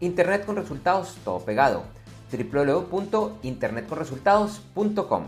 Internet con resultados, todo pegado. www.internetconresultados.com.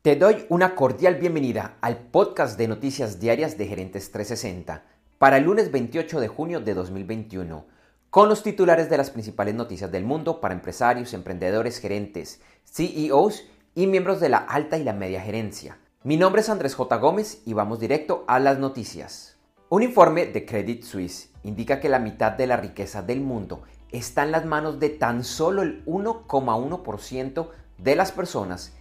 Te doy una cordial bienvenida al podcast de noticias diarias de Gerentes 360 para el lunes 28 de junio de 2021, con los titulares de las principales noticias del mundo para empresarios, emprendedores, gerentes, CEOs y miembros de la alta y la media gerencia. Mi nombre es Andrés J. Gómez y vamos directo a las noticias. Un informe de Credit Suisse indica que la mitad de la riqueza del mundo está en las manos de tan solo el 1,1% de las personas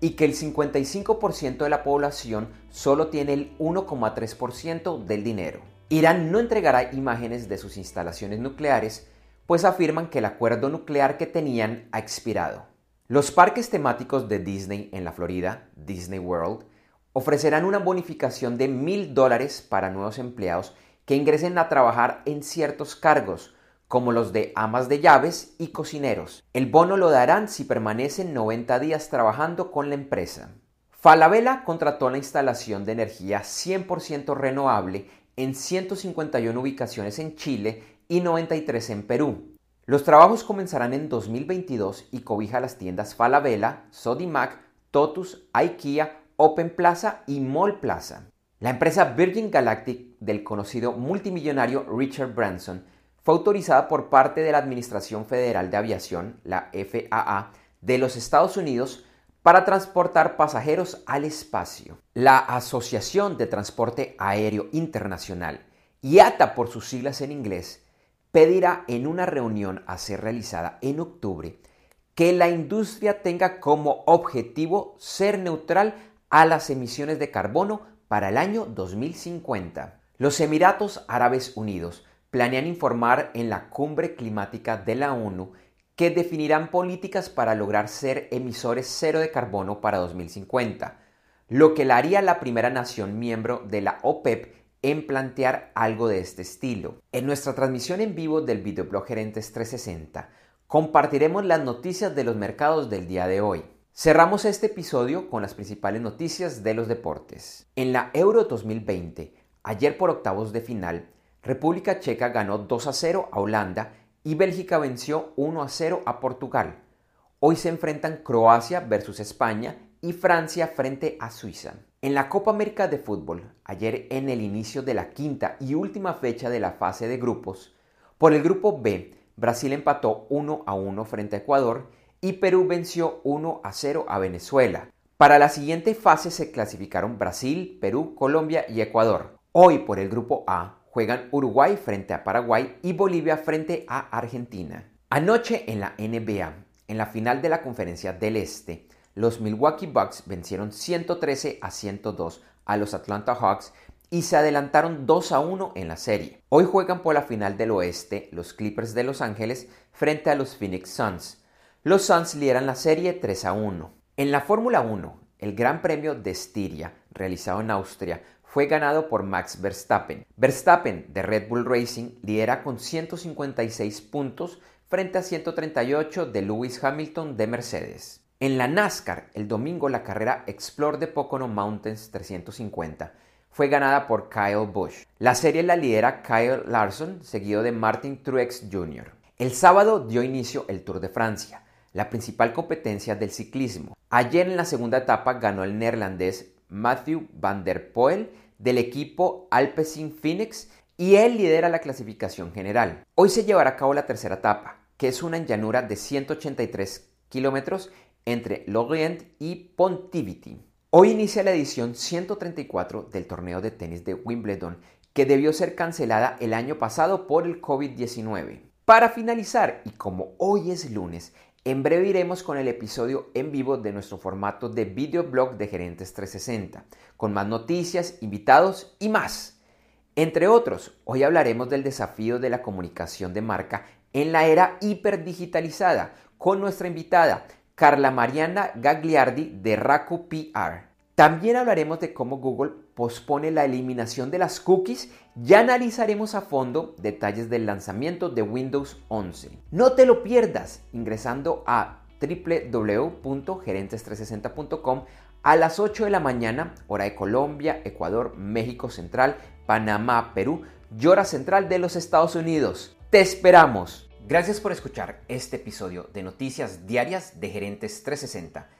y que el 55% de la población solo tiene el 1,3% del dinero. Irán no entregará imágenes de sus instalaciones nucleares, pues afirman que el acuerdo nuclear que tenían ha expirado. Los parques temáticos de Disney en la Florida, Disney World, ofrecerán una bonificación de mil dólares para nuevos empleados que ingresen a trabajar en ciertos cargos, como los de amas de llaves y cocineros. El bono lo darán si permanecen 90 días trabajando con la empresa. Falabella contrató la instalación de energía 100% renovable en 151 ubicaciones en Chile y 93 en Perú. Los trabajos comenzarán en 2022 y cobija las tiendas Falabella, Sodimac, Totus, IKEA, Open Plaza y Mall Plaza. La empresa Virgin Galactic del conocido multimillonario Richard Branson fue autorizada por parte de la Administración Federal de Aviación, la FAA, de los Estados Unidos para transportar pasajeros al espacio. La Asociación de Transporte Aéreo Internacional, IATA por sus siglas en inglés, pedirá en una reunión a ser realizada en octubre que la industria tenga como objetivo ser neutral a las emisiones de carbono para el año 2050. Los Emiratos Árabes Unidos planean informar en la cumbre climática de la ONU que definirán políticas para lograr ser emisores cero de carbono para 2050, lo que la haría la primera nación miembro de la OPEP en plantear algo de este estilo. En nuestra transmisión en vivo del videoblog Gerentes 360 compartiremos las noticias de los mercados del día de hoy. Cerramos este episodio con las principales noticias de los deportes. En la Euro 2020, ayer por octavos de final, República Checa ganó 2 a 0 a Holanda y Bélgica venció 1 a 0 a Portugal. Hoy se enfrentan Croacia versus España y Francia frente a Suiza. En la Copa América de Fútbol, ayer en el inicio de la quinta y última fecha de la fase de grupos, por el grupo B, Brasil empató 1 a 1 frente a Ecuador y Perú venció 1 a 0 a Venezuela. Para la siguiente fase se clasificaron Brasil, Perú, Colombia y Ecuador. Hoy por el grupo A, juegan Uruguay frente a Paraguay y Bolivia frente a Argentina. Anoche en la NBA, en la final de la Conferencia del Este, los Milwaukee Bucks vencieron 113 a 102 a los Atlanta Hawks y se adelantaron 2 a 1 en la serie. Hoy juegan por la final del oeste los Clippers de Los Ángeles frente a los Phoenix Suns. Los Suns lideran la serie 3 a 1. En la Fórmula 1, el Gran Premio de Estiria, realizado en Austria, fue ganado por Max Verstappen. Verstappen de Red Bull Racing lidera con 156 puntos frente a 138 de Lewis Hamilton de Mercedes. En la NASCAR, el domingo la carrera Explore the Pocono Mountains 350 fue ganada por Kyle Busch. La serie la lidera Kyle Larson, seguido de Martin Truex Jr. El sábado dio inicio el Tour de Francia, la principal competencia del ciclismo. Ayer en la segunda etapa ganó el neerlandés Matthew van der Poel del equipo Alpecin Phoenix y él lidera la clasificación general. Hoy se llevará a cabo la tercera etapa, que es una llanura de 183 kilómetros entre Lorient y Pontivity. Hoy inicia la edición 134 del torneo de tenis de Wimbledon, que debió ser cancelada el año pasado por el COVID-19. Para finalizar, y como hoy es lunes, en breve iremos con el episodio en vivo de nuestro formato de videoblog de Gerentes 360, con más noticias, invitados y más. Entre otros, hoy hablaremos del desafío de la comunicación de marca en la era hiperdigitalizada con nuestra invitada Carla Mariana Gagliardi de Raku PR. También hablaremos de cómo Google pospone la eliminación de las cookies y analizaremos a fondo detalles del lanzamiento de Windows 11. No te lo pierdas ingresando a www.gerentes360.com a las 8 de la mañana, hora de Colombia, Ecuador, México Central, Panamá, Perú y hora central de los Estados Unidos. ¡Te esperamos! Gracias por escuchar este episodio de Noticias Diarias de Gerentes 360